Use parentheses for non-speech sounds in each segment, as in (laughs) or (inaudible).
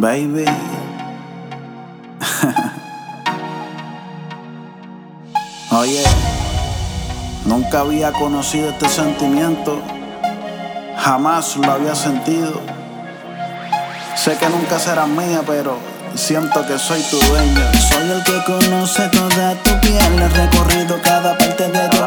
baby. (laughs) Oye, nunca había conocido este sentimiento, jamás lo había sentido. Sé que nunca serás mía, pero siento que soy tu dueño. Soy el que conoce toda tu piel, he recorrido cada parte de tu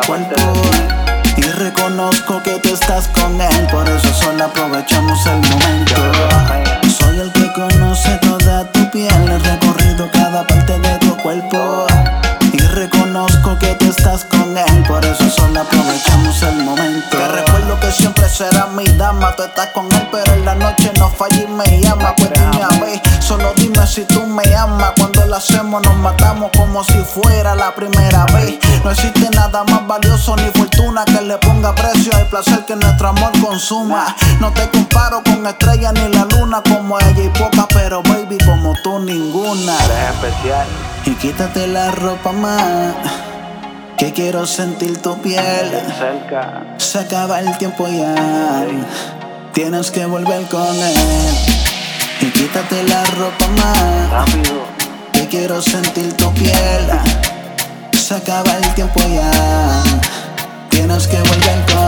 estás con él, por eso solo aprovechamos el momento. Te recuerdo que siempre será mi dama, tú estás con él, pero en la noche no falla y me llama. Pues dime a ver, solo dime si tú me amas. Cuando lo hacemos nos matamos como si fuera la primera vez. No existe nada más valioso ni fortuna que le ponga precio al placer que nuestro amor consuma. No te comparo con estrella ni la luna como ella y poca, pero baby como tú ninguna. Eres especial. Y quítate la ropa más, que quiero sentir tu piel. Cerca. Se acaba el tiempo ya, tienes que volver con él. Y quítate la ropa más, Rápido. que quiero sentir tu piel. Se acaba el tiempo ya, tienes que volver con él.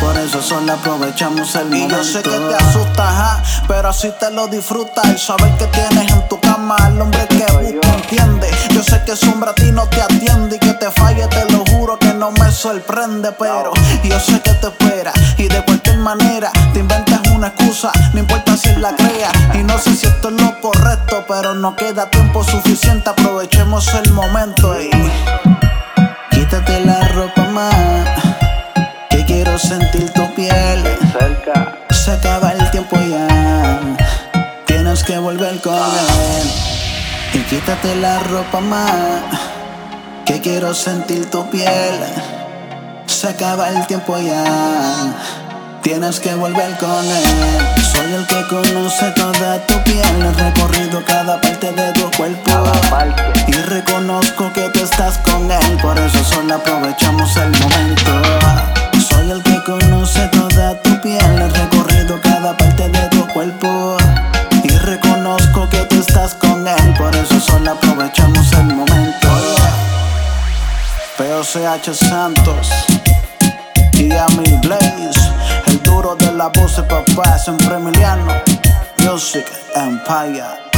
Por eso solo aprovechamos el Y momento. yo sé que te asustas, ajá, pero así te lo disfrutas. El saber que tienes en tu cama al hombre que busca, entiende. Yo sé que sombra a ti no te atiende y que te falle, te lo juro que no me sorprende. Pero yo sé que te espera y de cualquier manera te inventas una excusa, no importa si la crea. Y no sé si esto es lo correcto, pero no queda tiempo suficiente. Aprovechemos el momento y Quítate la ropa más, quiero sentir tu piel. Cerca. Se acaba el tiempo ya, tienes que volver con él. Y quítate la ropa más, que quiero sentir tu piel. Se acaba el tiempo ya, tienes que volver con él. Soy el que conoce toda tu piel, he recorrido cada parte de tu cuerpo. POCH Santos y Amil Blaze, el duro de la voz de papá, siempre Emiliano, Music Empire.